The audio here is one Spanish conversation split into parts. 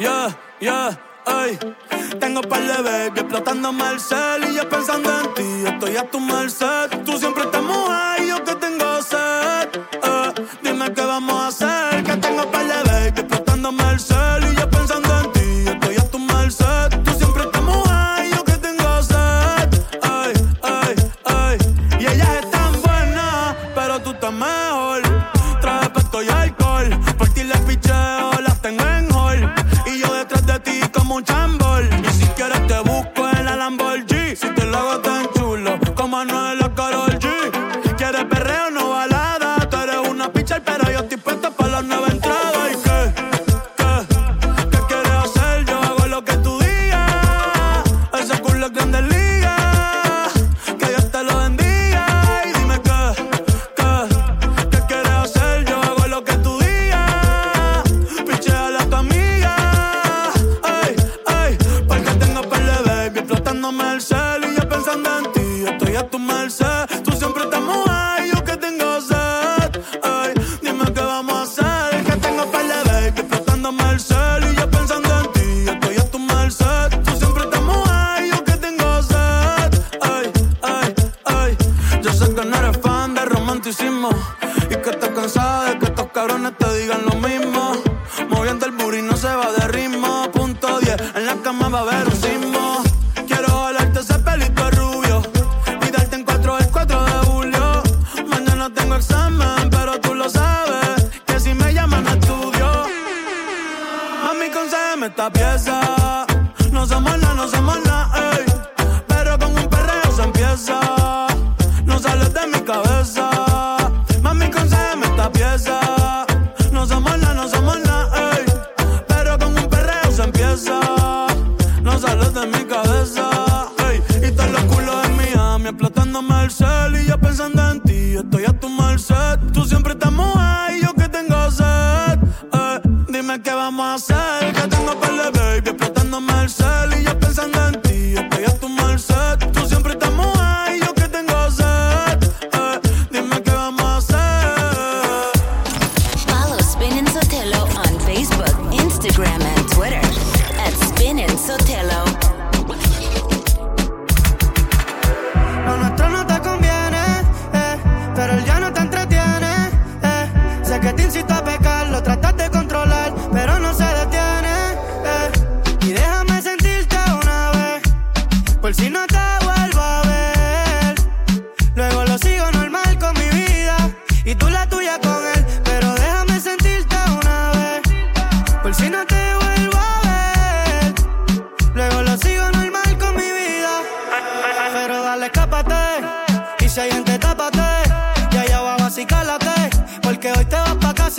yeah, yeah, ay. Tengo par de baby explotándome el cel y yo pensando en ti. Estoy a tu merced. Tú siempre estás mojada y yo que tengo sed.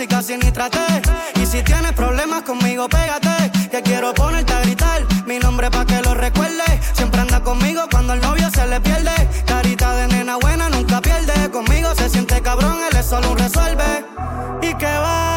casi casi ni traté. Y si tienes problemas conmigo, pégate. Que quiero ponerte a gritar mi nombre pa' que lo recuerde. Siempre anda conmigo cuando el novio se le pierde. Carita de nena buena nunca pierde. Conmigo se siente cabrón, él es solo un resuelve. Y que va.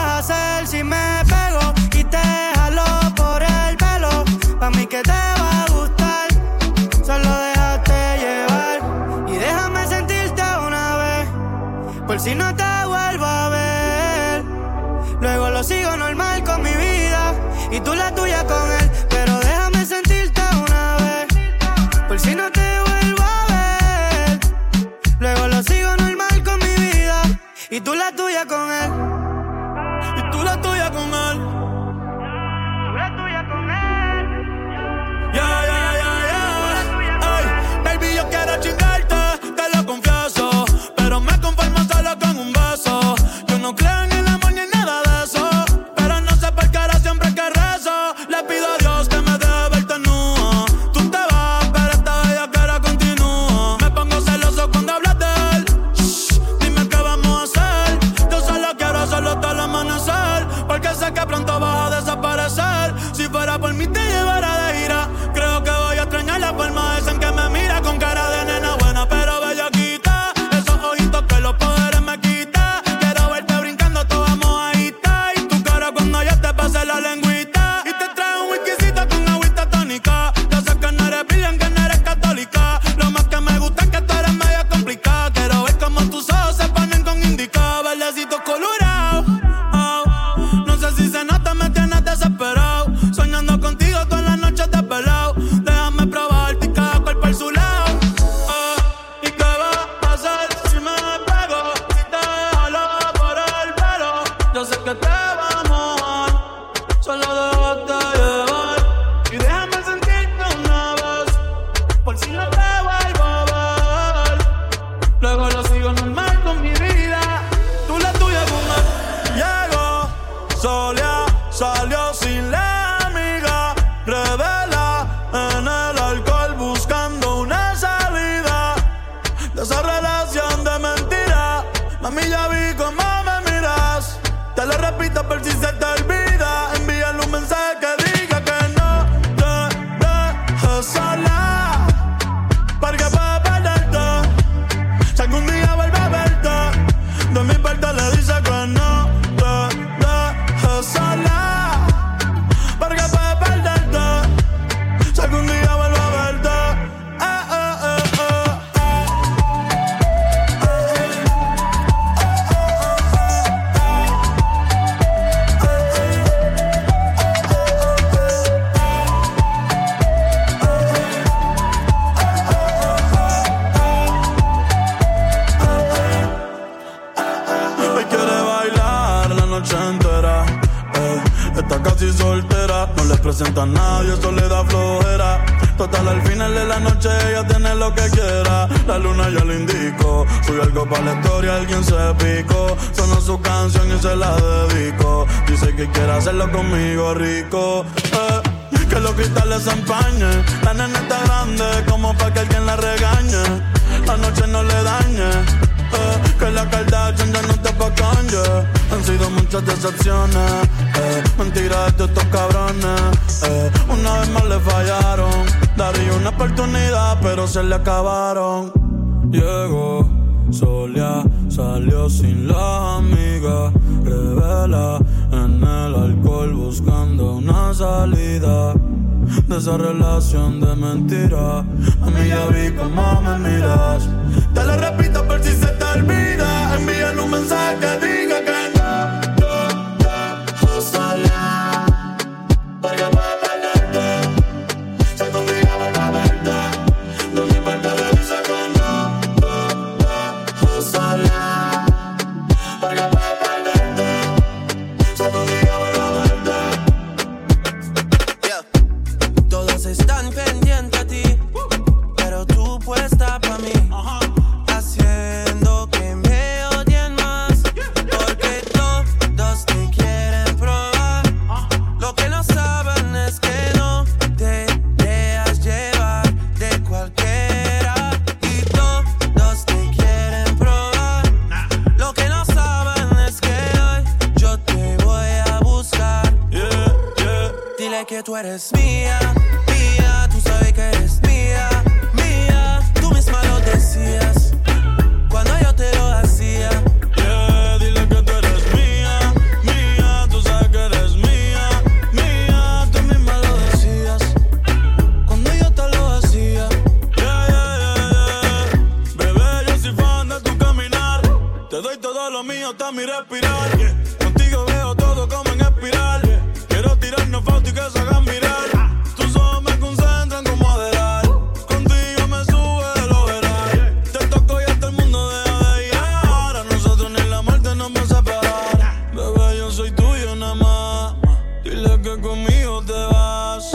soy tuyo nada más. Dile que conmigo te vas.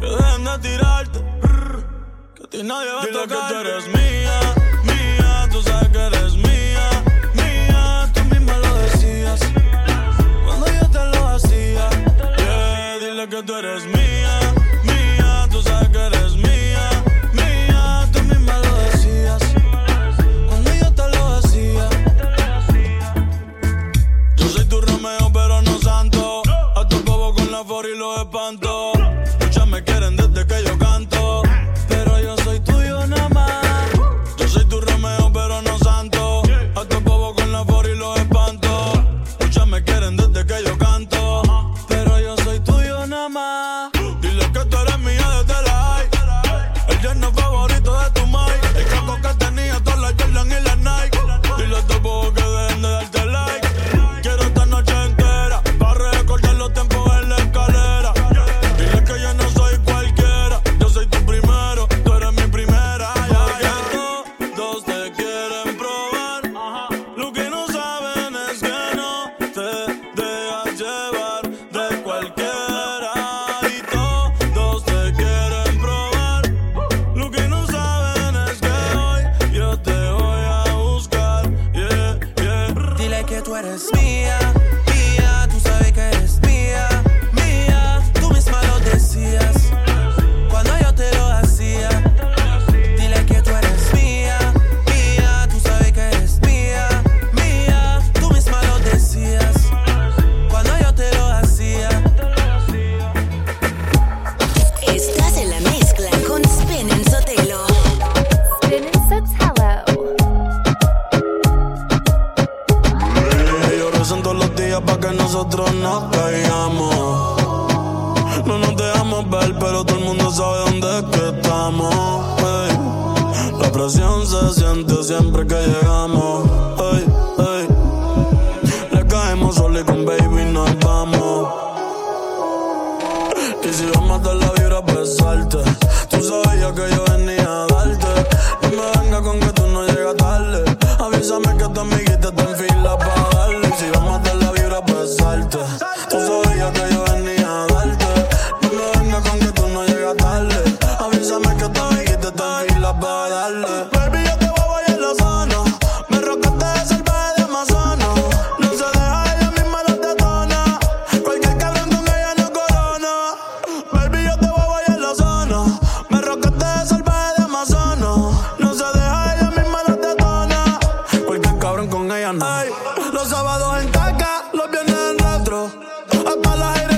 Que dejen de tirarte. Que a ti nadie va a Dile tocar. que tú eres mío. Hasta las aires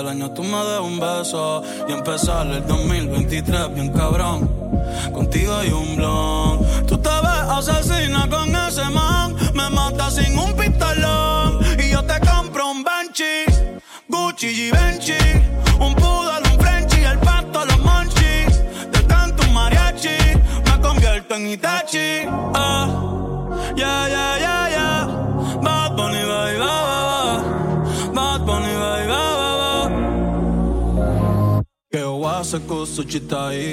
del año tú me des un beso y empezar el 2023 ti.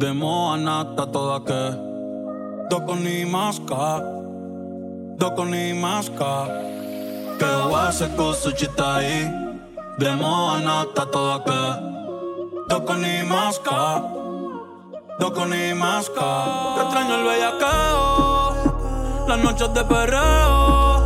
De Moanata toda que. Doko ni maska. Doko ni maska. Que wase kusu chitai. De Moanata toda que. Doko ni maska. Doko ni maska. Te extraño el bellacao. Las noches de perreo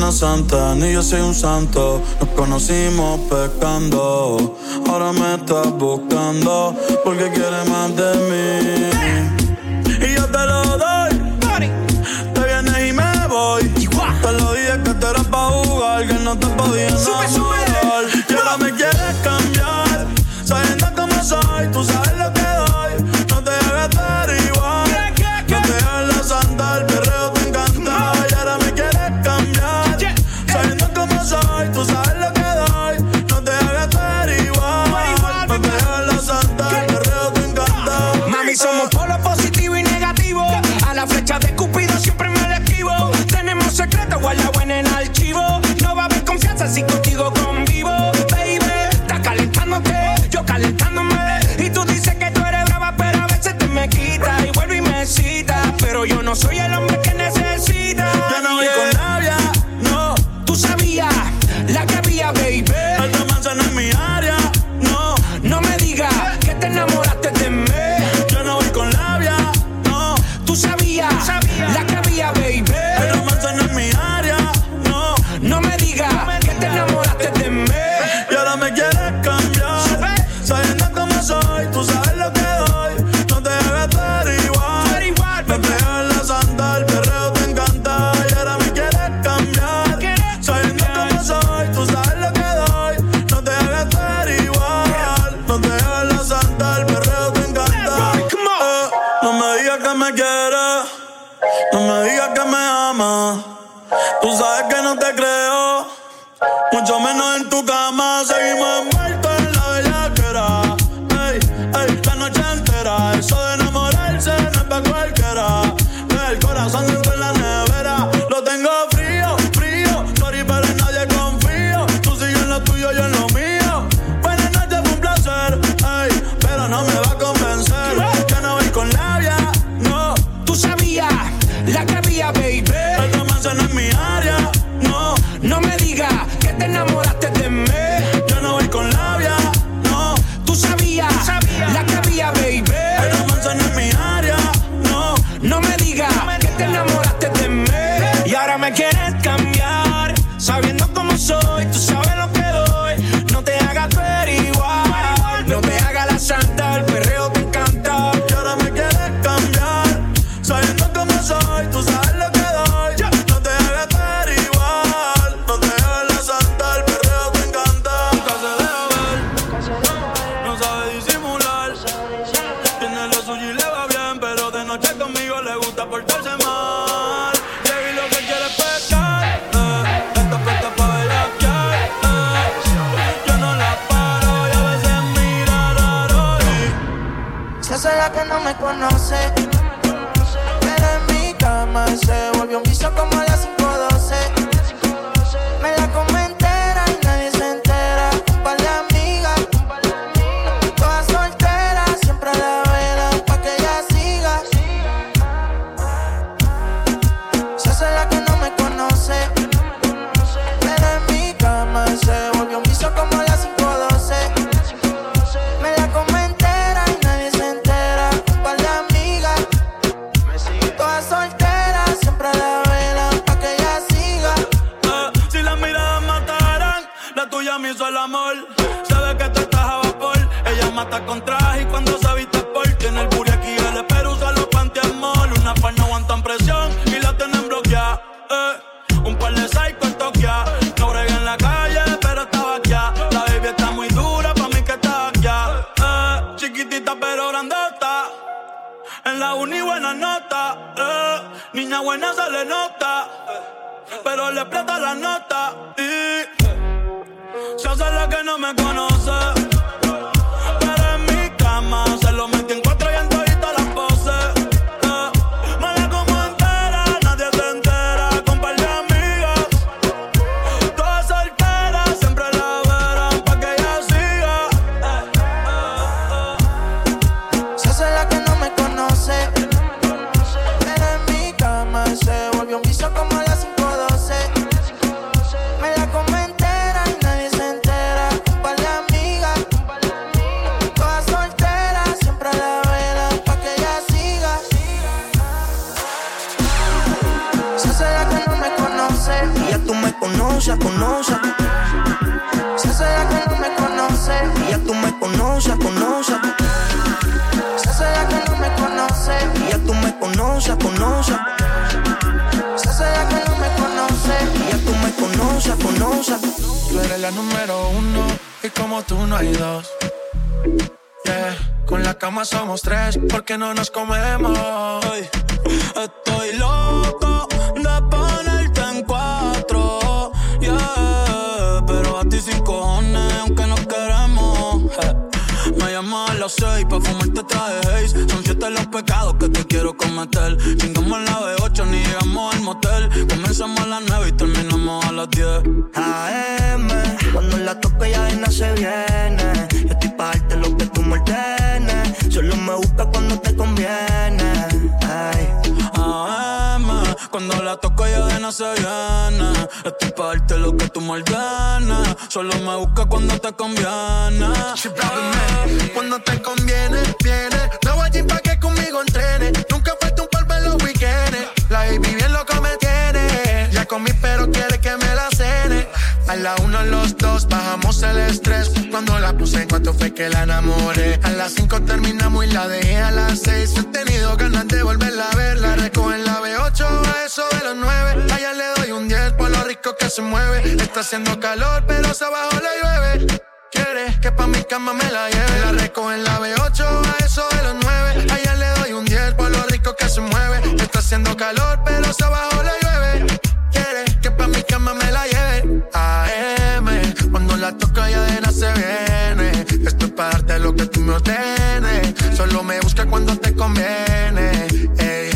una santa, ni yo soy un santo. Nos conocimos pecando, ahora me estás buscando porque quieres más de mí. me conoce. Pero en mi cama se volvió un piso como las cuando la toco ya de no se viene. Estoy pa' darte lo que tú me ordenes. Solo me busca cuando te conviene. Cuando te conviene, viene. Me voy allí pa' que conmigo entrene. Nunca falta un polvo en los weekends. La baby A la uno, los dos, bajamos el estrés. Cuando la puse, en cuanto fue que la enamoré. A las cinco terminamos y la dejé a las seis. He tenido ganas de volverla a ver. La recojo en la B8, a eso de los nueve. Allá le doy un 10 por lo rico que se mueve. Está haciendo calor, pero se abajo le llueve. Quiere que pa' mi cama me la lleve. La recojo en la B8, a eso de los 9. Allá le doy un 10 por lo rico que se mueve. Está haciendo calor, pero se abajo le llueve. Quiere que pa' mi cama me la lleve. La toco ya de nada se viene. Esto es para darte lo que tú me ordenes. Solo me busca cuando te conviene. Ey.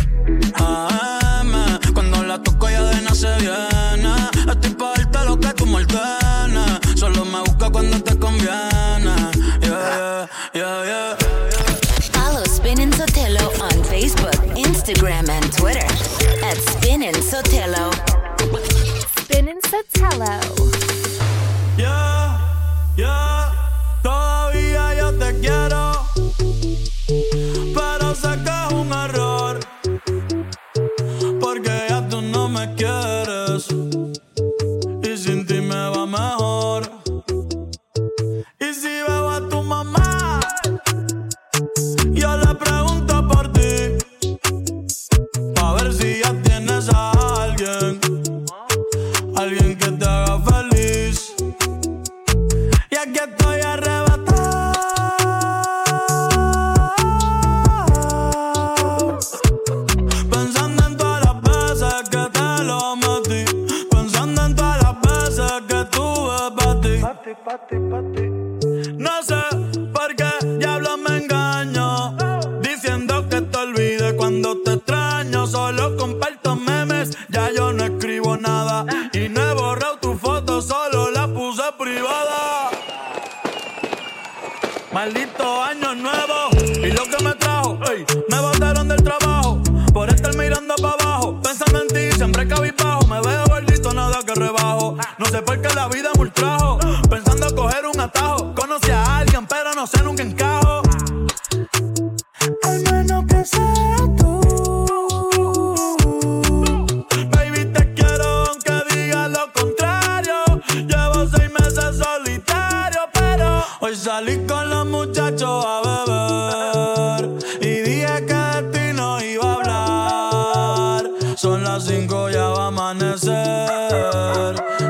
AM, cuando la toco ya de nada se viene. Estoy pa' darte lo que tú me ordenes. Solo me busca cuando te conviene. Yeah, yeah, yeah, yeah. Follow Spin and Sotelo on Facebook, Instagram, and Twitter at Spin and Sotelo. Spin and Sotelo. Pero para ti. Son las cinco, ya va a amanecer.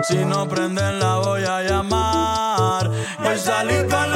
Si no prenden la voy a llamar. Hoy salí con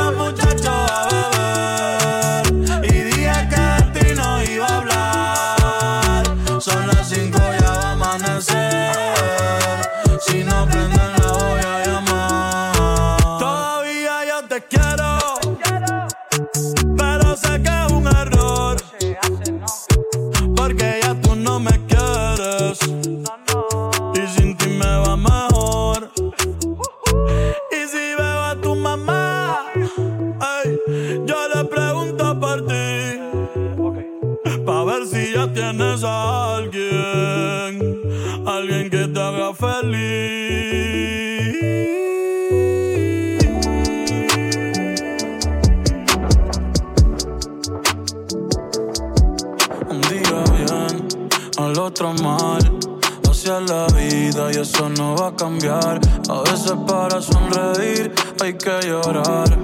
es la vida y eso no va a cambiar. A veces para sonreír hay que llorar.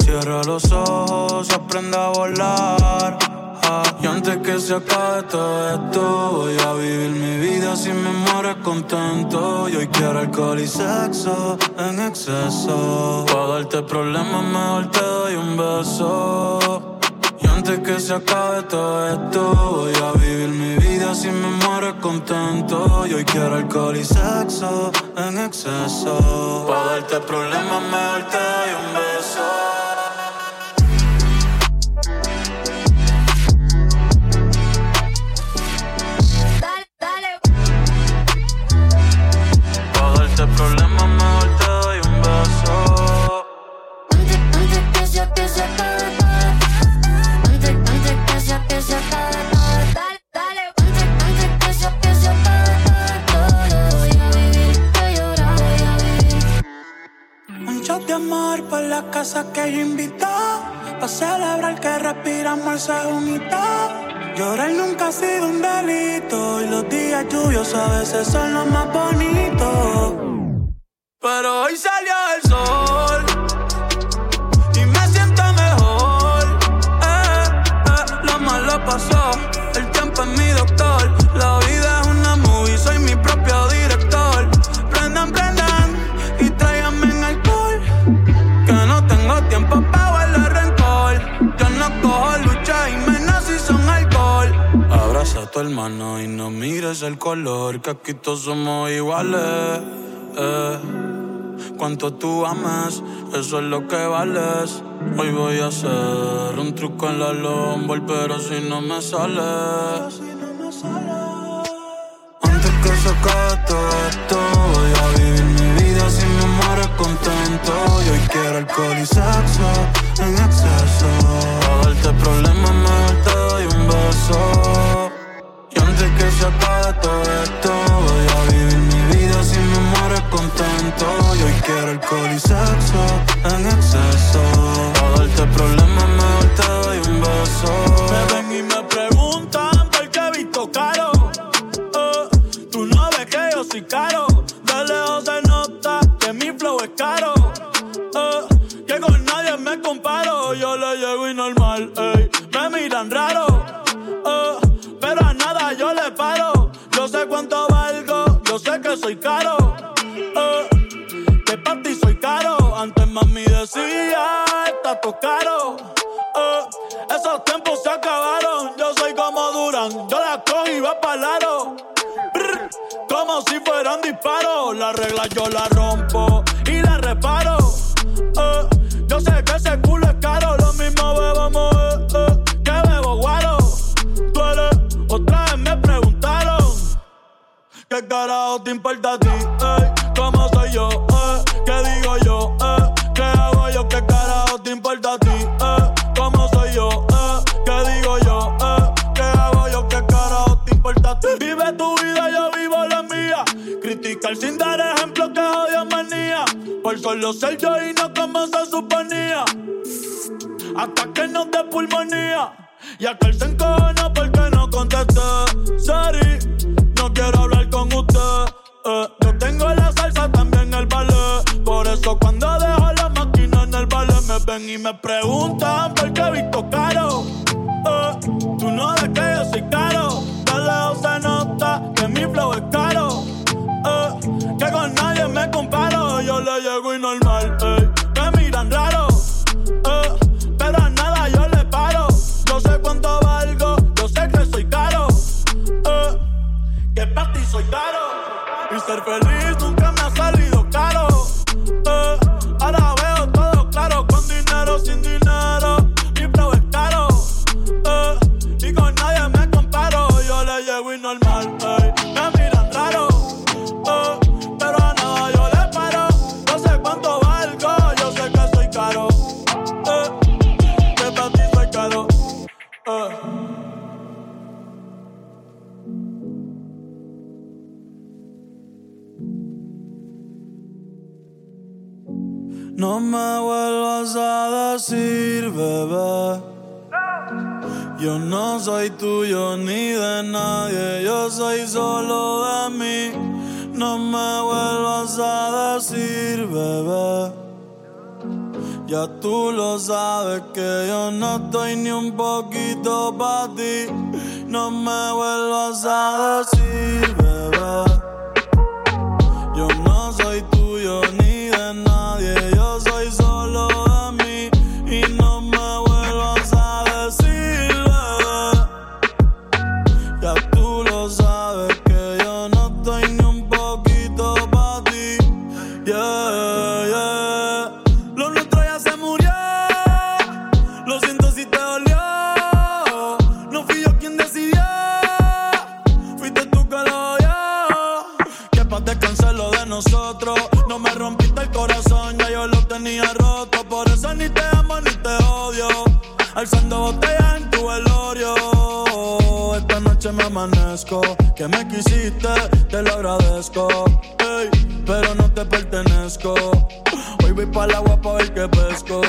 Cierra los ojos, aprende a volar. Y antes que se acabe todo esto, voy a vivir mi vida sin memoria contento. Y hoy quiero alcohol y sexo en exceso. Para darte problemas, mejor te doy un beso. Antes que se acabe todo esto, voy a vivir mi vida sin memoria contento. Y hoy quiero alcohol y sexo en exceso. Para darte problemas, mejor te doy un beso. Casa que yo invito. Pa' celebrar que respiramos el segundito. Llorar nunca ha sido un delito. Y los días lluviosos a veces son los más bonitos. Pero hoy salió el sol. Y me siento mejor. Eh, eh, Lo malo pasó tu y no mires el color Que aquí todos somos iguales eh. Cuanto tú amas, eso es lo que vales. Hoy voy a hacer un truco en la lomba Pero si no me sale. Antes que se todo esto Voy a vivir mi vida sin memoria contento. Y hoy quiero alcohol y sexo en exceso. A darte problemas que se acabe todo esto. Voy a vivir mi vida sin memoria contento Y hoy quiero alcohol y sexo en exceso. A darte problemas mejor te doy un beso. Me ven y me preguntan por qué he visto caro. Eh, Tú no ves que yo soy caro. Disparos. La regla yo la rompo no me vuelvas a decir, bebé. Ya tú lo sabes que yo no estoy ni un poquito para ti. No me vuelvas a decir, bebé. pero no te pertenezco. Hoy voy para el agua para ver que pesco.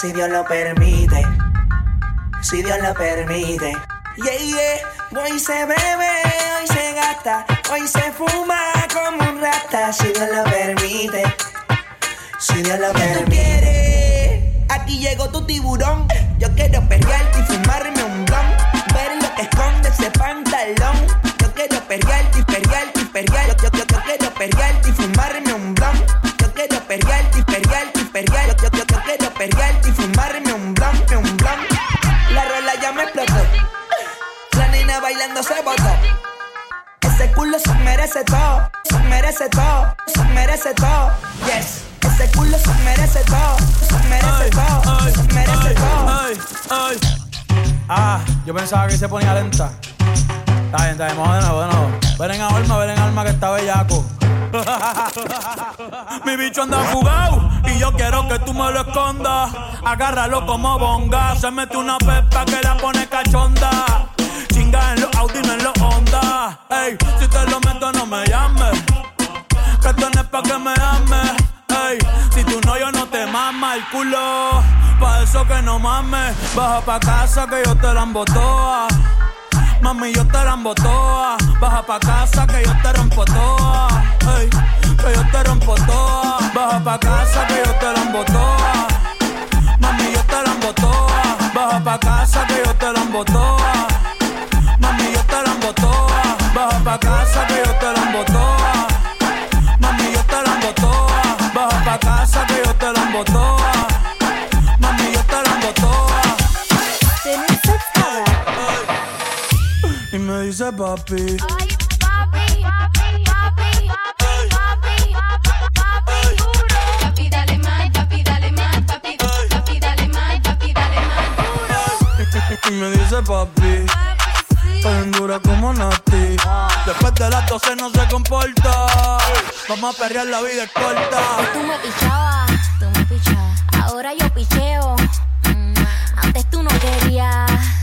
si Dios lo permite. Si Dios lo permite. Yeah, yeah. Hoy se bebe, hoy se gasta, hoy se fuma como un rata. Si Dios lo permite. Si Dios lo permite. Tú quieres? Aquí llegó tu tiburón. Yo quiero pelearte y fumarme un blunt. Ver lo que esconde ese pantalón. Yo quiero pelearte y pelearte y. Yo, yo, yo, quiero pelearte y fumarme un blunt merece todo, se merece todo, se merece todo. Yes. Ese culo se merece todo, se merece todo, se merece todo. Ah, yo pensaba que se ponía lenta. Está bien, está bien, vamos de. Ven en alma, ven en alma que está bellaco. Mi bicho anda jugado y yo quiero que tú me lo escondas. Agárralo como bonga. Se mete una pepa que la pone cachonda. Chinga en los Audi, no en los Ey, si te lo meto, no me llames. Que esto no es pa' que me ames. Ey, si tú no, yo no te mama el culo. Pa' eso que no mames. Baja pa' casa que yo te la embotoa. Mami, yo te la embotoa. Baja pa' casa que yo te rompo toa. Ey, que yo te rompo toa. Baja pa' casa que yo te la embotoa. Mami, yo te la embotoa. Baja pa' casa que yo te la embotoa pa' casa que yo te la embotoa. Mami, yo te la embotoa. Baja pa' casa que yo te la embotoa. Mami, yo te la embotoa. Y me dice papi. Ay, papi, papi, papi, papi, papi, papi, papi, duro. Papi, dale más, papi, dale más, papi, papi, más, papi, dale más, duro. Y me dice papi bien dura como Nati. Después de las 12 no se comporta. Vamos a perrear la vida es corta. Tú me pichabas, tú me pichabas. Ahora yo picheo. Mm, antes tú no querías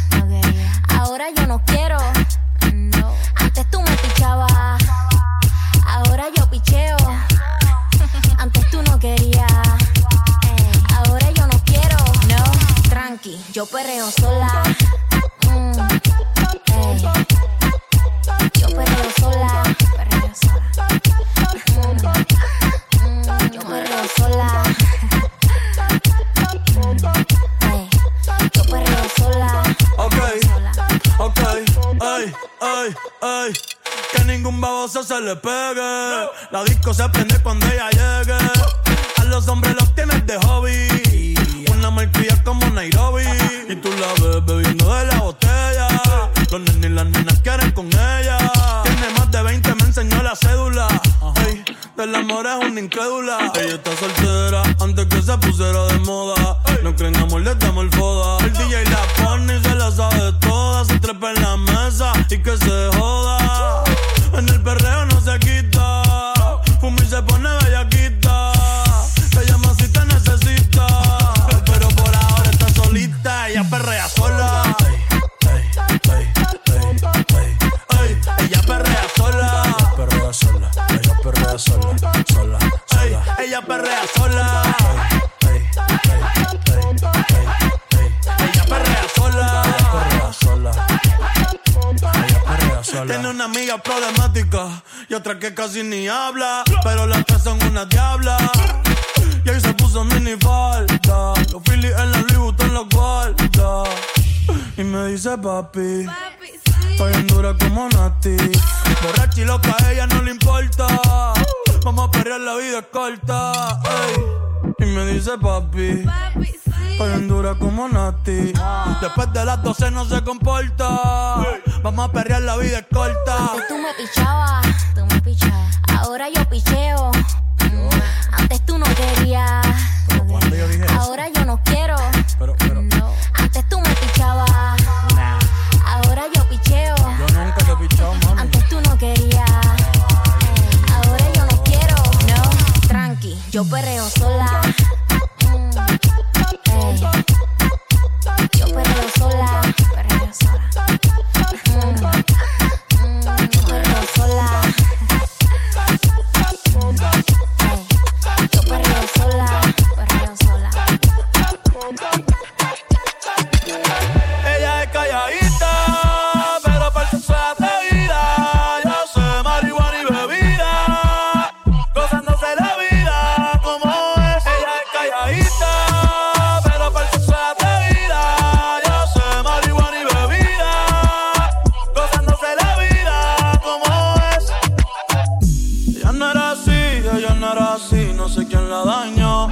la dañó.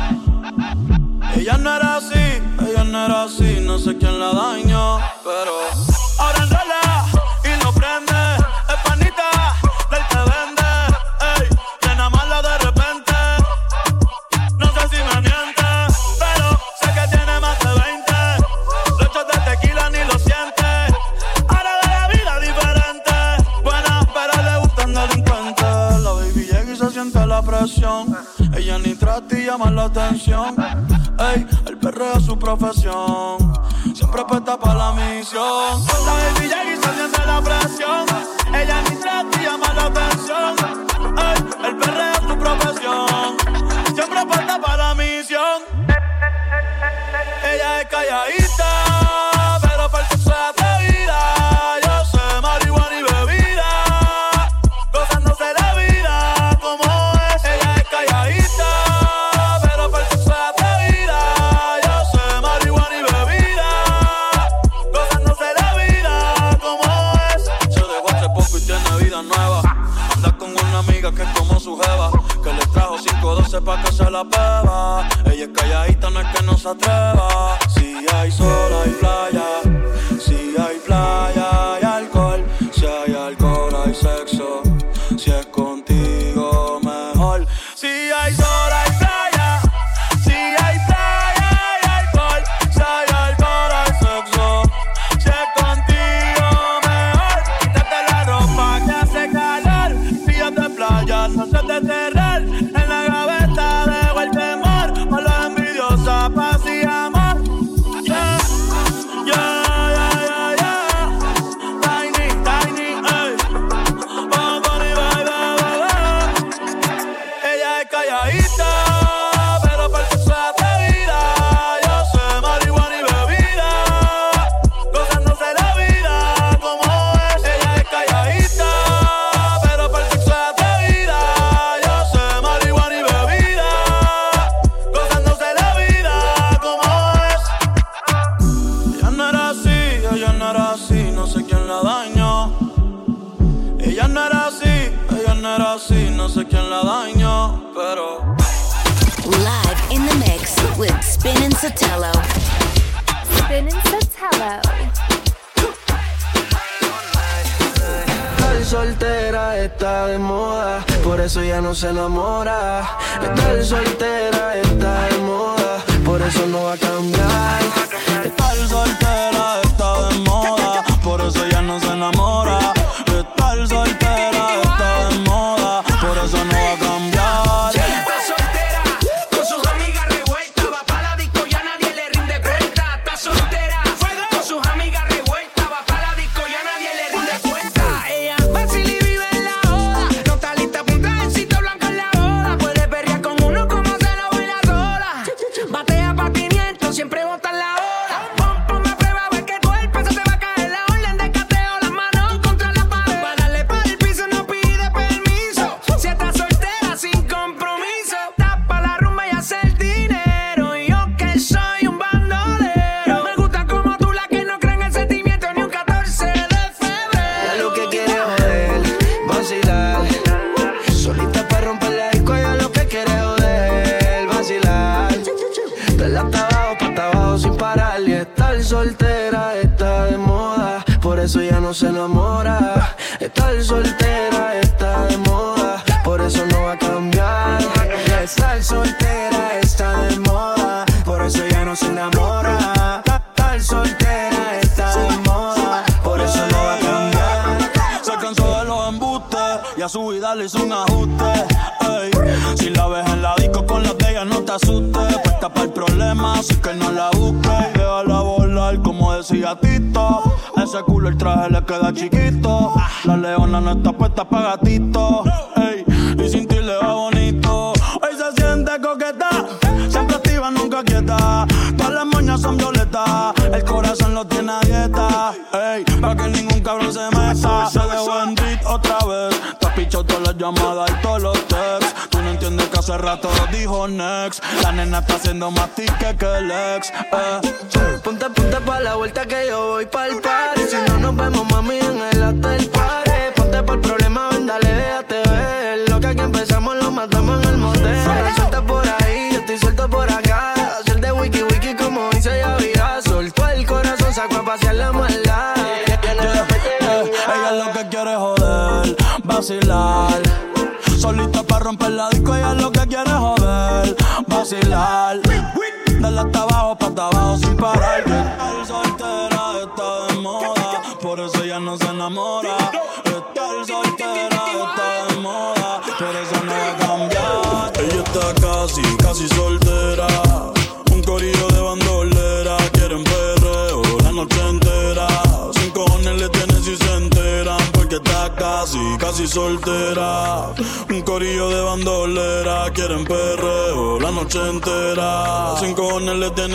Ella no era así, ella no era así, no sé quién la dañó.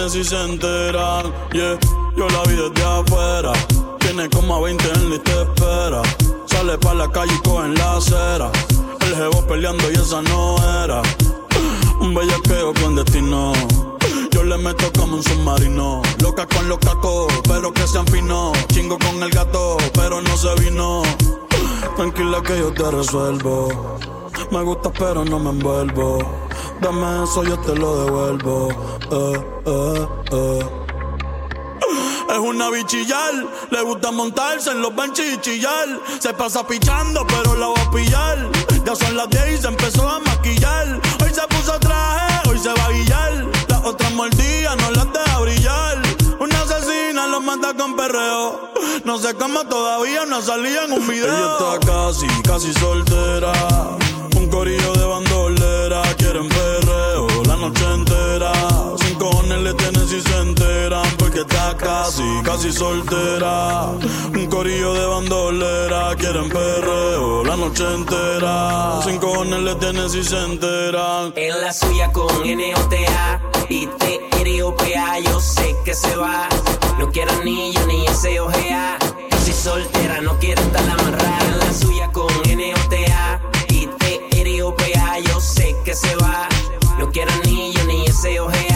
Si se enteran. Yeah, yo la vi desde afuera. Tiene como a 20 en la y te espera. Sale pa' la calle y coge en la acera. El jevo peleando y esa no era. Un bellaqueo con destino. Yo le meto como un submarino. Loca con los cacos, pero que sean finos. Chingo con el gato, pero no se vino. Tranquila que yo te resuelvo. Me gusta, pero no me envuelvo. Dame eso, yo te lo devuelvo. Eh, eh, eh. Es una bichillar, le gusta montarse en los benches y chillar. Se pasa pichando, pero la va a pillar. Ya son las 10 y se empezó a maquillar. Hoy se puso traje, hoy se va a guillar. Las otras mordidas no las con perreo. No sé cómo todavía no salía en un video. Ella está casi, casi soltera. Un corillo de bandolera, quieren perreo la noche entera. Sin cojones le si se enteran, porque está casi, casi soltera. Un corillo de bandolera, quieren perreo la noche entera. Sin cojones le tienen si se enteran. En la suya con N-O-T-A y T-R-O-P-A, yo sé que se va. No quiero anillo ni ese ojea. Casi soltera, no quiere estar amarrada. En la suya con N-O-T-A y T-R-O-P-A, yo sé que se va. No quiero anillo ni ese ojea.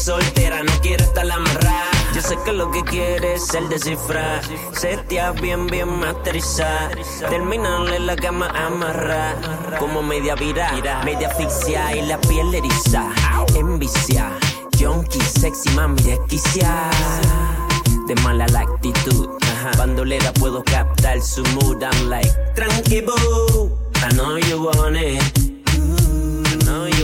Soltera, no quiere estar amarrada. Yo sé que lo que quiere es el descifrar. Setea bien, bien masterizar. Terminarle la cama amarrar. Como media vira, media asfixia y la piel eriza. Envicia, junkie, sexy, mami, desquicia. De mala la actitud. Bandolera puedo captar su mood. I'm like, tranqui boo. I know you want it.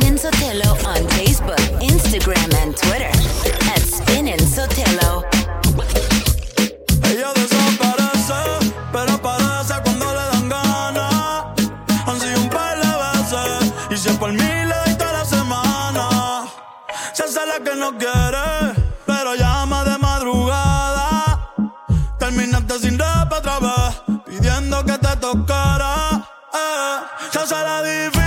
Spin Sotelo on Facebook, Instagram, and Twitter at Spin Sotelo. Ella desaparece, pero aparece cuando le dan ganas. Han sido un par de veces, y si es por mí le doy toda la semana. Se hace la que no quiere, pero llama de madrugada. Terminaste sin rap otra vez, pidiendo que te tocara. Eh, se hace la difícil,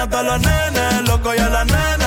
a todos los nenes locos y a las nenas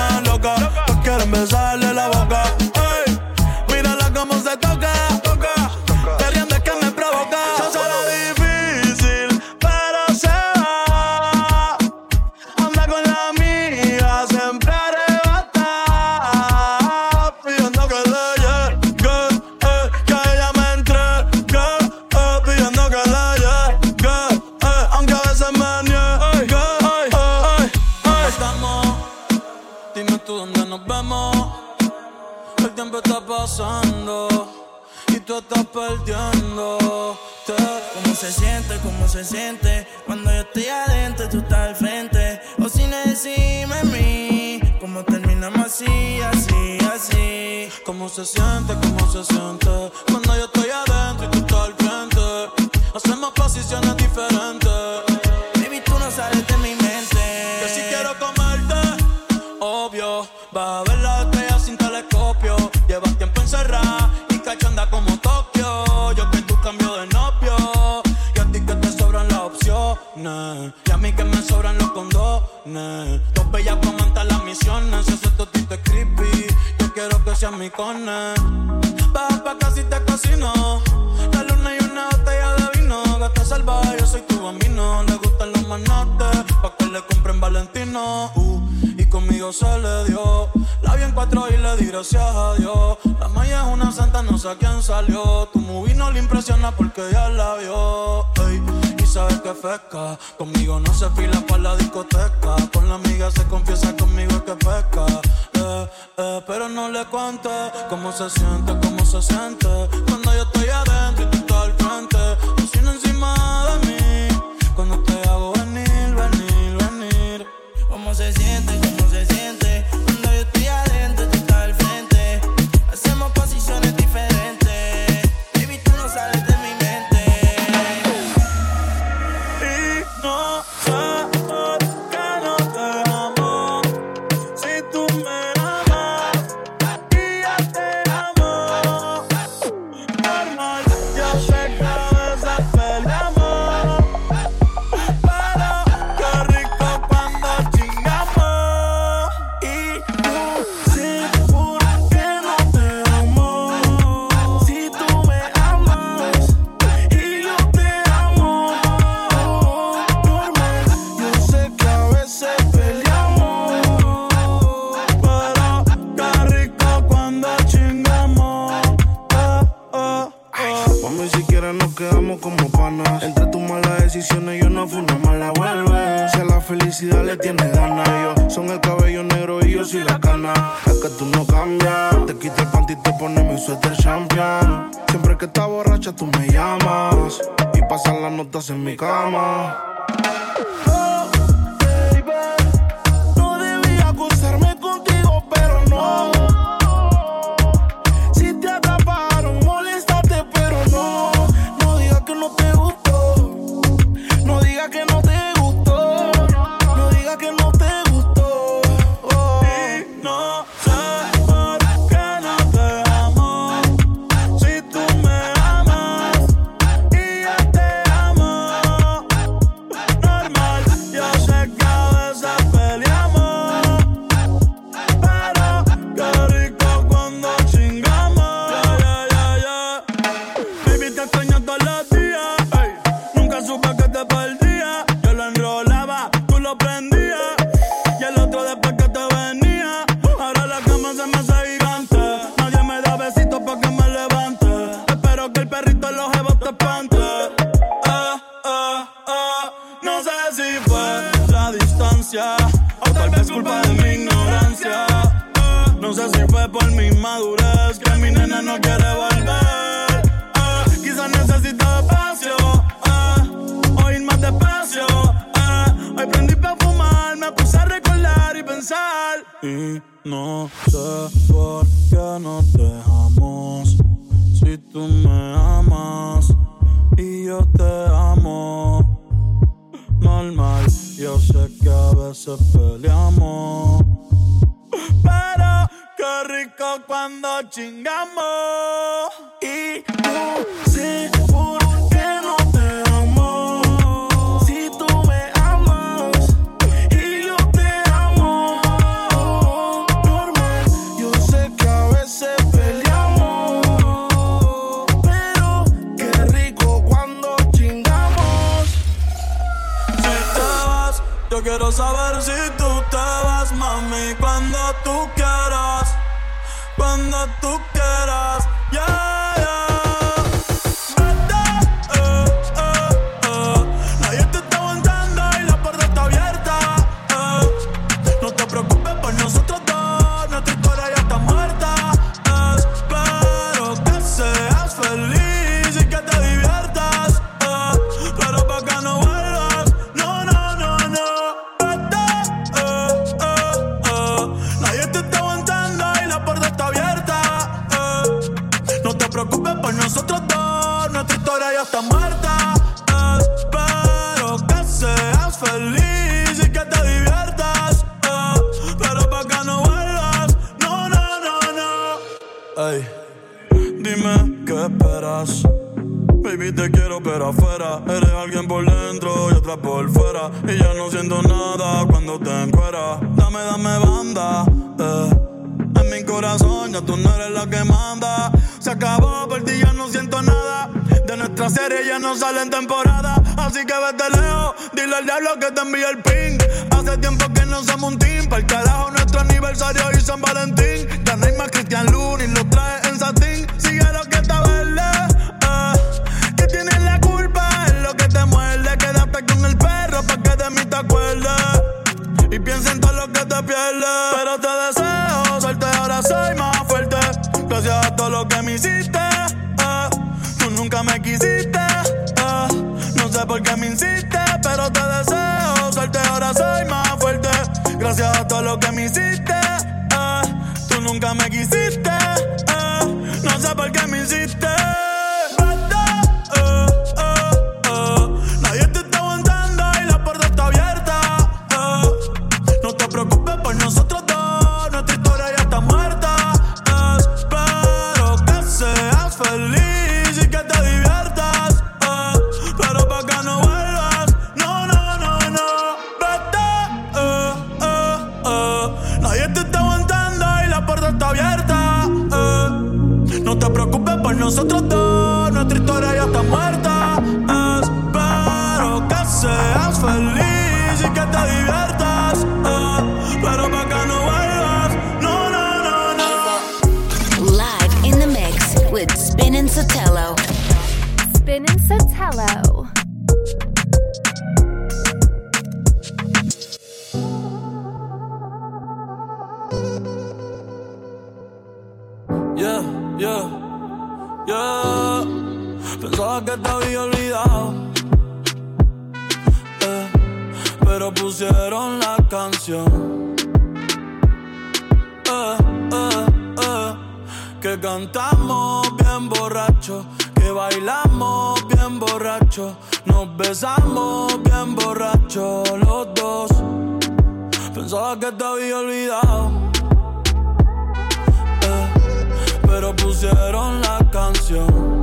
pusieron la canción.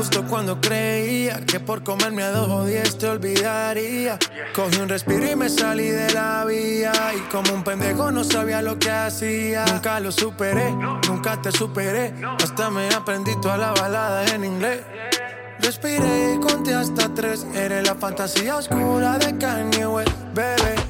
Justo cuando creía que por comerme a dos o te olvidaría. Cogí un respiro y me salí de la vía. Y como un pendejo no sabía lo que hacía. Nunca lo superé, nunca te superé. Hasta me aprendí toda la balada en inglés. Respiré y conté hasta tres. Eres la fantasía oscura de Kanye West, bebé.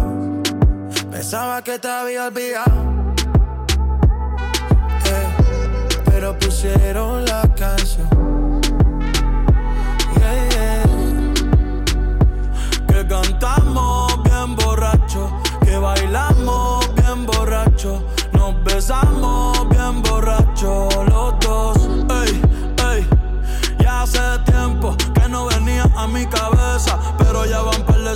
Pensaba que te había olvidado, eh, pero pusieron la canción. Que cantamos bien borracho, que bailamos bien borracho, nos besamos bien borracho los dos. Ey, ey, ya hace tiempo que no venía a mi cabeza, pero ya van par de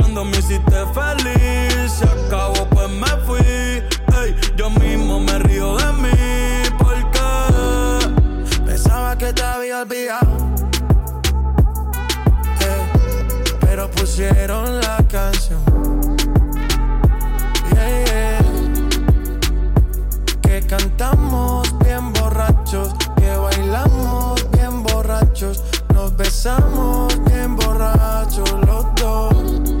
cuando me hiciste feliz, se acabó pues me fui, ey, yo mismo me río de mí porque Pensaba que te había olvidado. Eh, pero pusieron la canción. Yeah, yeah. Que cantamos bien borrachos, que bailamos bien borrachos, nos besamos bien borrachos los muerto.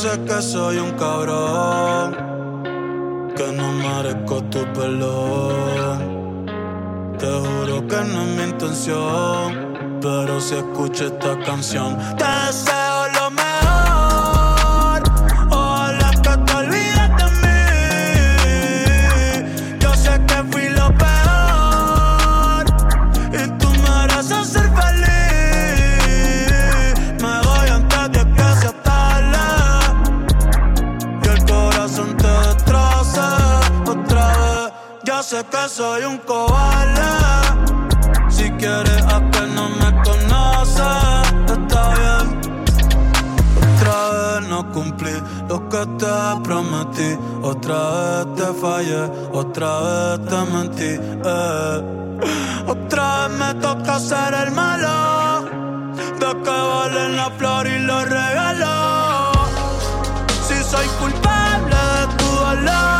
Sé que soy un cabrón, que no merezco tu perdón. Te juro que no es mi intención, pero si escucho esta canción, te deseo que soy un cobarde. Si quieres a que no me conoces, está bien. Otra vez no cumplí lo que te prometí. Otra vez te fallé, otra vez te mentí. eh. Otra vez me toca ser el malo. De que valen la flor y los regalos. Si soy culpable de tu dolor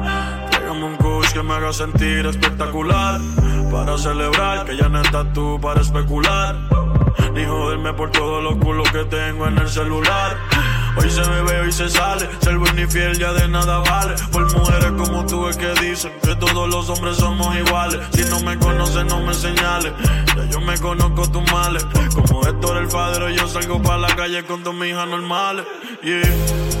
Que me haga sentir espectacular. Para celebrar que ya no estás tú para especular. Ni joderme por todos los culos que tengo en el celular. Hoy se bebe, hoy se sale. Ser buen y fiel ya de nada vale. Por mujeres como tú es que dicen que todos los hombres somos iguales. Si no me conoces, no me señales. Ya yo me conozco tus males. Como Héctor el padre, yo salgo para la calle con dos hijas normales. Yeah.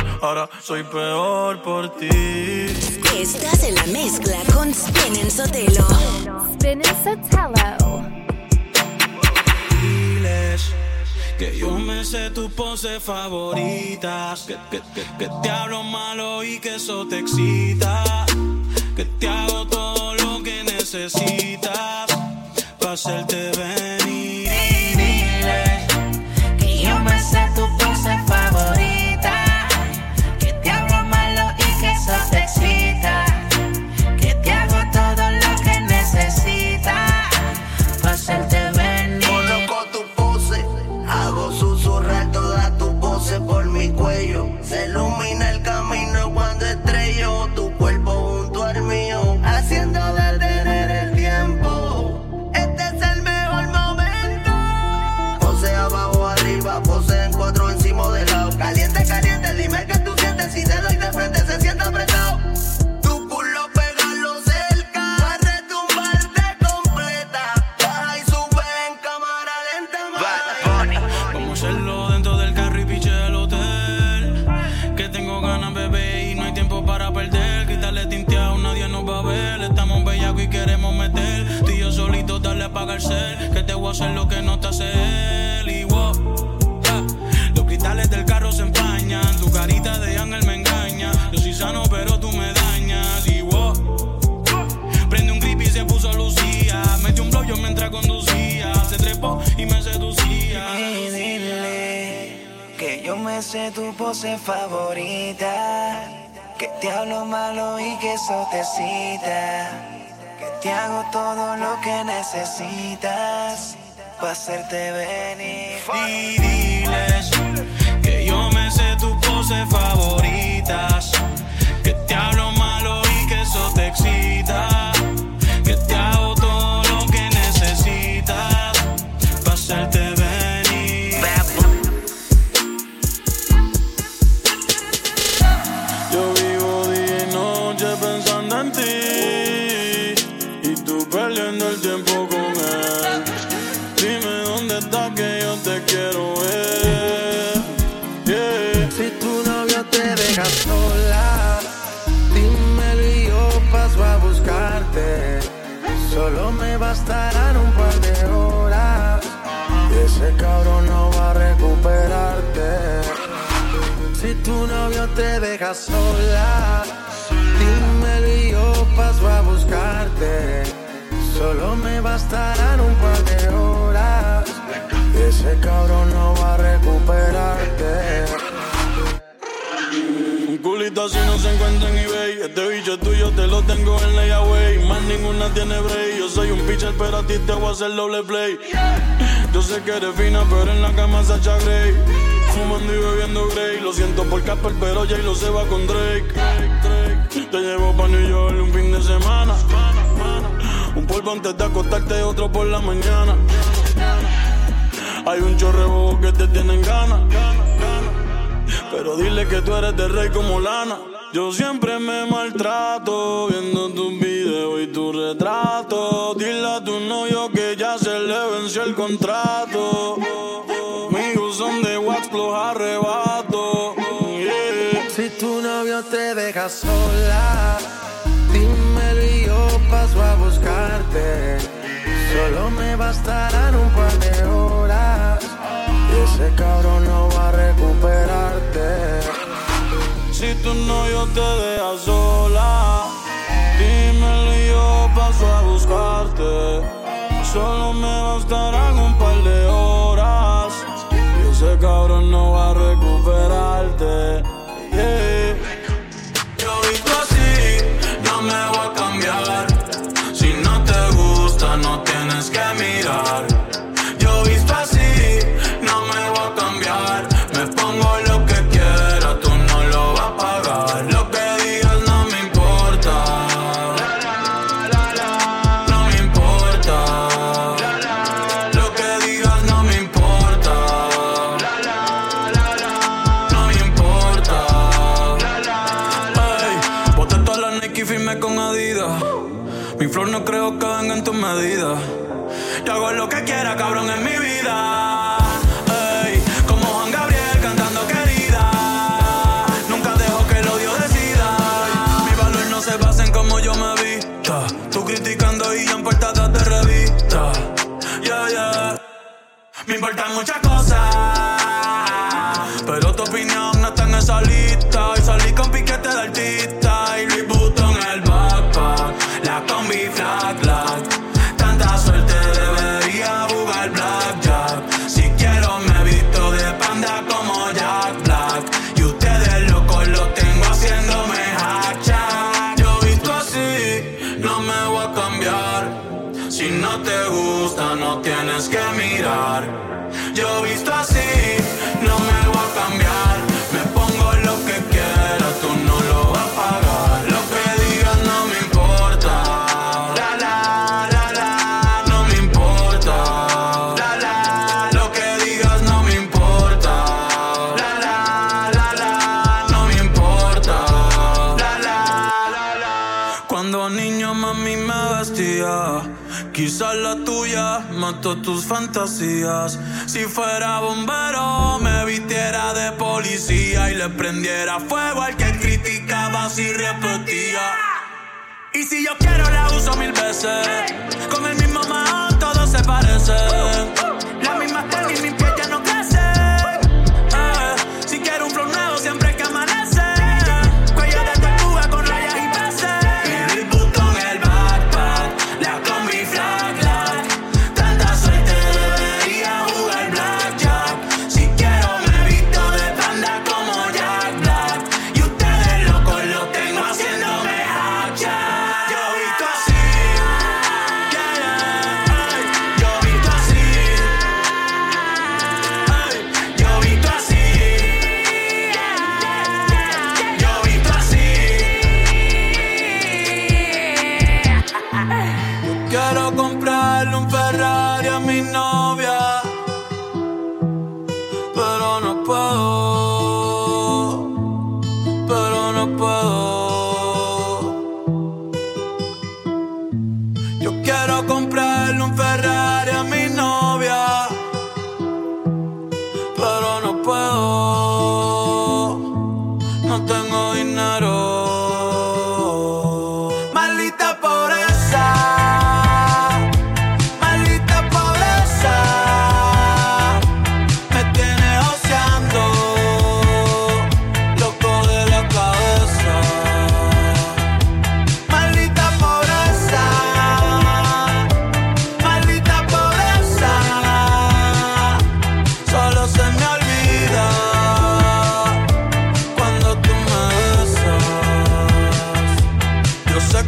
ahora soy peor por ti. Estás en la mezcla con Spin Sotelo. Spin Sotelo. Diles que yo me sé tus poses favoritas. Que, que, que, que te hablo malo y que eso te excita. Que te hago todo lo que necesitas para hacerte venir. no sé tu pose favorita. Que te hablo malo y que eso te cita. Que te hago todo lo que necesitas. Para hacerte venir. Y diles que yo me sé tu pose favorita bastarán un par de horas. Y ese cabrón no va a recuperarte. Si tú no, yo te dejo tus fantasías. Si fuera bombero, me vistiera de policía y le prendiera fuego al que criticaba si repetía. Y si yo quiero, la uso mil veces. Con el mismo mahón, todo se parece.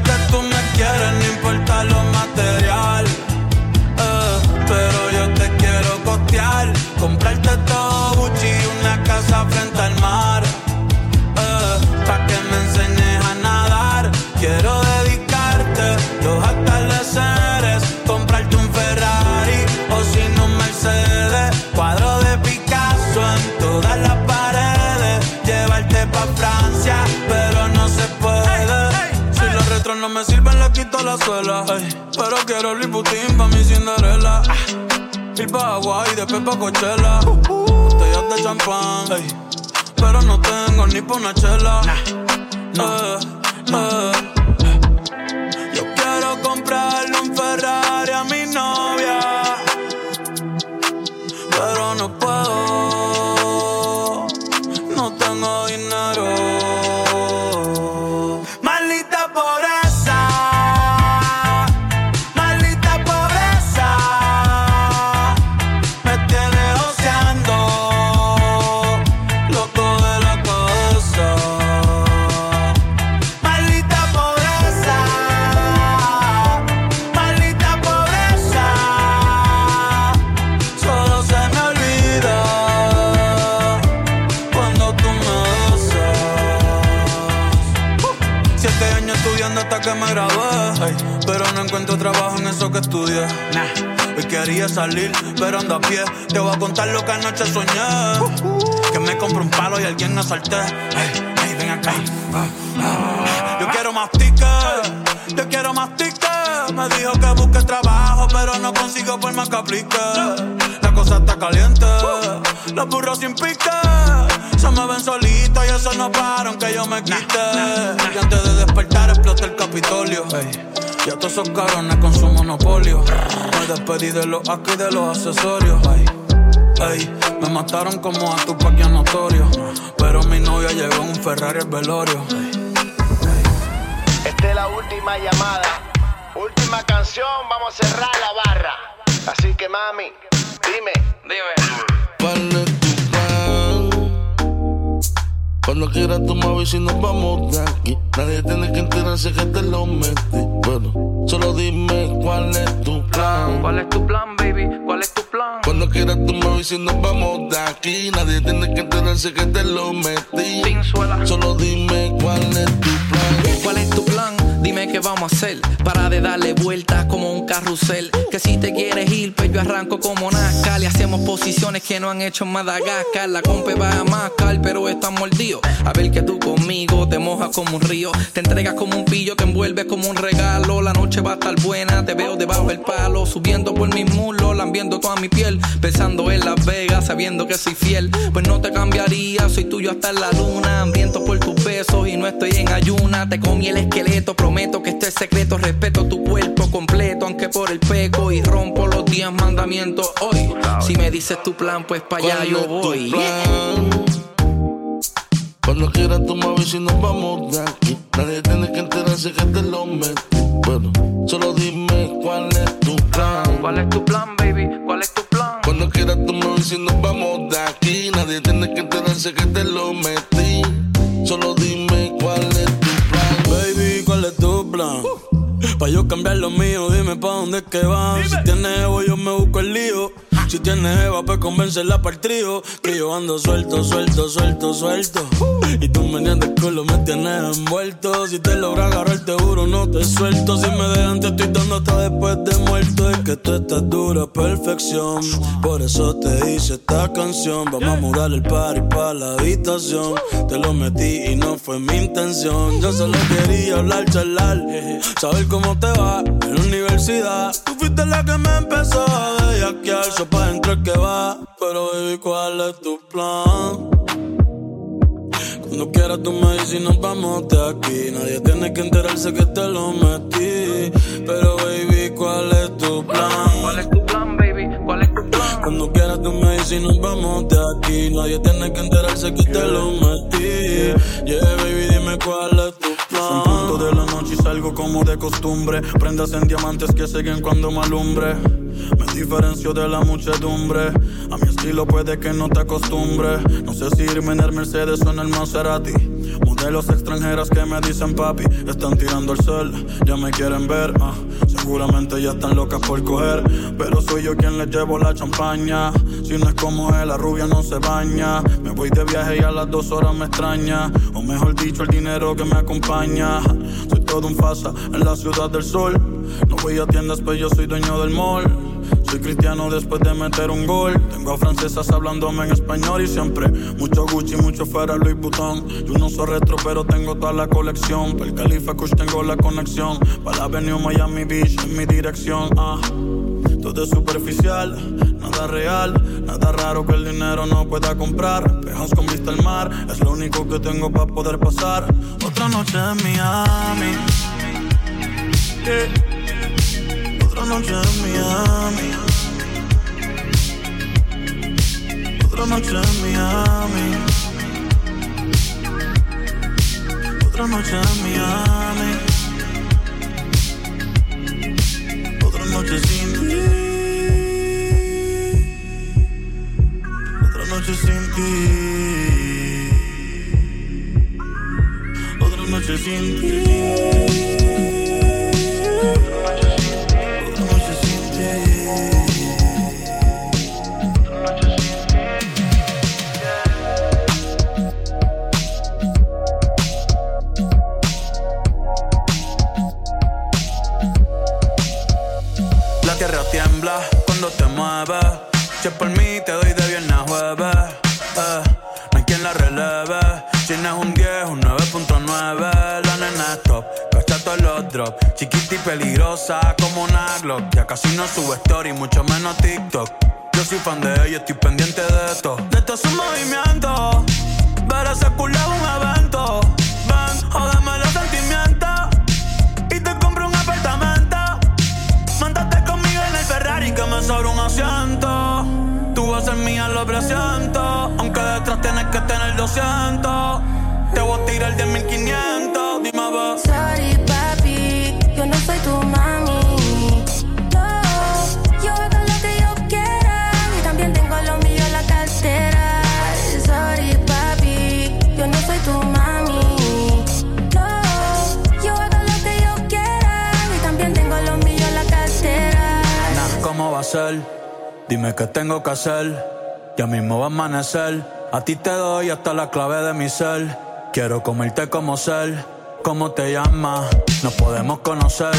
Que tú me quieres, no importa lo material. Ey, pero quiero Louis Vuitton pa' mi Cinderella. Ah, Ir pa' Hawaii, después pa' Coachella. Botellas de champán. ey, pero no tengo ni pa' una chela. Eh, eh. Yo quiero comprarle un Ferrari a mi novia. Pero no puedo, no tengo dinero. Trabajo en eso que estudié. Hoy quería salir, pero ando a pie. Te voy a contar lo que anoche soñé. Que me compro un palo y alguien me asalté. Ey, ey, ven acá. Ah, ah. Yo quiero más tickets, yo quiero más tickets. Me dijo que busque trabajo, pero no consigo por más que aplique. La cosa está caliente, los burros sin pique. Se me ven solitos y eso no para aunque yo me quite. Y antes de despertar explota el Capitolio. Ey, y a todos esos cabrones con su monopolio. Me despedí de los aquí y de los accesorios. Ey, ey, me mataron como a tu paquia notorio. Pero mi novia llegó en un Ferrari al velorio. Esta es la última llamada. Última canción, vamos a cerrar la barra. Así que mami, dime, dime. ¿Cuál Cuando quieras tú me avisas y nos vamos de aquí. Nadie tiene que enterarse que te lo metí. Bueno, solo dime cuál es tu plan. ¿Cuál es tu plan, baby? ¿Cuál es tu plan? Cuando quieras tú me avisas y nos vamos de aquí. Nadie tiene que enterarse que te lo metí. Solo dime cuál es tu plan. ¿Cuál es tu plan? Dime qué vamos a hacer para de darle vueltas como un carrusel. Que si te quieres ir, pues yo arranco como Nazca. Le hacemos posiciones que no han hecho en Madagascar. La compa va a mascar, pero está mordido. A ver que tú conmigo te mojas como un río. Te entregas como un pillo, te envuelves como un regalo. La noche va a estar buena, te veo debajo del palo. Subiendo por mis muslos, lambiendo toda mi piel. Pensando en Las Vegas, sabiendo que soy fiel. Pues no te cambiaría, soy tuyo hasta la luna. Hambriento por besos y no estoy en ayuna. Te comí el esqueleto, prometo que esto es secreto. Respeto tu cuerpo completo, aunque por el peco. Y rompo los diez mandamientos hoy. Si me dices tu plan, pues para allá ¿Cuál yo es tu voy. plan? Cuando quieras avisas y nos vamos de aquí. Nadie tiene que enterarse que te lo metí. Bueno, solo dime cuál es tu plan. ¿Cuál es tu plan, baby? ¿Cuál es tu plan? Cuando quieras avisas y nos vamos de aquí. Nadie tiene que enterarse que te lo metí. Solo dime cuál es tu plan. Baby, ¿cuál es tu plan? Pa' yo cambiar lo mío, dime pa' dónde es que van. Si tienes Evo, yo me busco el lío. Si tienes Eva, pues convencerla para el trío. Que yo ando suelto, suelto, suelto, suelto. Y tú me el culo, me tienes envuelto. Si te logro agarrar, te juro, no te suelto. Si me dejan, te estoy dando hasta después de muerto. Es que tú estás dura, perfección. Por eso te hice esta canción. Vamos a mudar el party pa' la habitación. Te lo metí y no fue mi intención. Yo solo quería hablar, charlar. Saber cómo te va en la universidad. Tú fuiste la que me empezó a bellaquear. Pa' dentro es que va. Pero baby, ¿cuál es tu plan? Cuando quieras tú me dices y nos vamos de aquí. Nadie tiene que enterarse que te lo metí. Pero baby, ¿cuál es tu plan? ¿Cuál es tu plan, baby? ¿Cuál es tu plan? Cuando quieras tú me dices y nos vamos de aquí. Nadie tiene que enterarse que te lo metí. Yeah, baby, dime cuál es tu plan. Son punto de la noche y salgo como de costumbre. Prendas en diamantes que siguen cuando me alumbre. Me diferencio de la muchedumbre. A mi estilo puede que no te acostumbres. No sé si irme en el Mercedes o en el Maserati. Modelos extranjeras que me dicen papi. Están tirando el sol, ya me quieren ver. ah. Seguramente ya están locas por coger. Pero soy yo quien les llevo la champaña. Si no es como él, la rubia no se baña. Me voy de viaje y a las dos horas me extraña. O mejor dicho, el dinero que me acompaña. Soy todo un fasa en la ciudad del sol. No voy a tiendas, pero yo soy dueño del mall. Soy cristiano después de meter un gol. Tengo a francesas hablándome en español y siempre mucho Gucci, mucho fuera Louis Vuitton. Yo no soy retro, pero tengo toda la colección. Para el Califa Kush tengo la conexión. Para la Avenue Miami Beach en mi dirección. Ah. Todo es superficial, nada real, nada raro que el dinero no pueda comprar. Pejas con vista al mar, es lo único que tengo para poder pasar. Otra noche en Miami. Yeah. Otra noche en Miami. Otra noche en Miami. Otra noche en Miami. Noche sin ti. Otra noche sin ti. A ti te doy hasta la clave de mi ser. Quiero comerte como ser. ¿Cómo te llamas? Nos podemos conocer.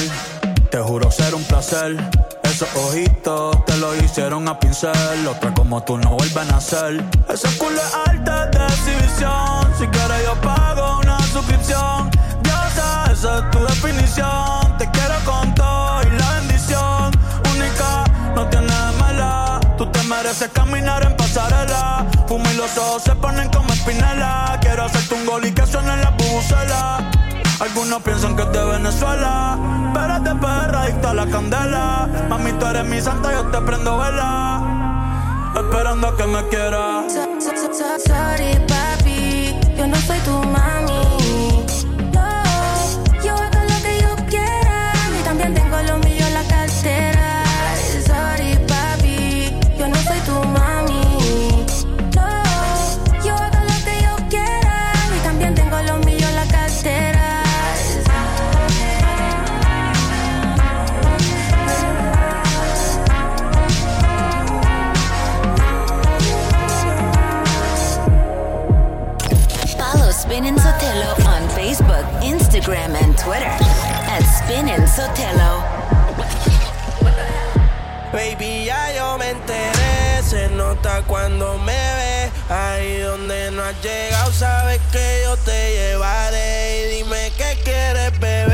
Te juro ser un placer. Esos ojitos te lo hicieron a pincel. Otra como tú no vuelven a ser. Ese culo es alta de exhibición. Si quieres, yo pago una suscripción. Diosa, esa es tu definición. Te quiero con todo y la bendición. Única, no tienes mala. Tú te mereces caminar en pasarela. Fumo y los ojos se ponen como espinela. Quiero hacerte un gol y que suene la bubucela. Algunos piensan que es de Venezuela, pero es de perra adicta a la candela. Mami, tú eres mi santa, yo te prendo vela. Esperando a que me quieras. Twitter at Spin Sotelo. Baby, ya yo me enteré, se nota cuando me ve. Ahí donde no has llegado, sabes que yo te llevaré. Y dime qué quieres beber,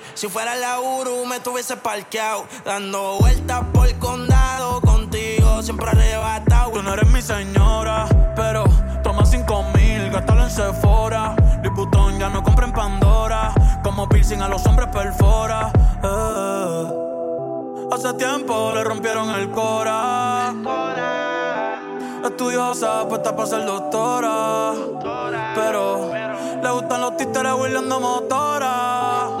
si fuera la Uru me tuviese parqueado. Dando vueltas por el condado. Contigo siempre arrebatado. Tú no eres mi señora, pero toma cinco mil, gástalo en Sephora. Liputón ya no compra en Pandora. Como piercing a los hombres perfora. Eh. Hace tiempo le rompieron el cora. Estudiosa, puesta para ser doctora. Pero le gustan los títeres huirleando motora.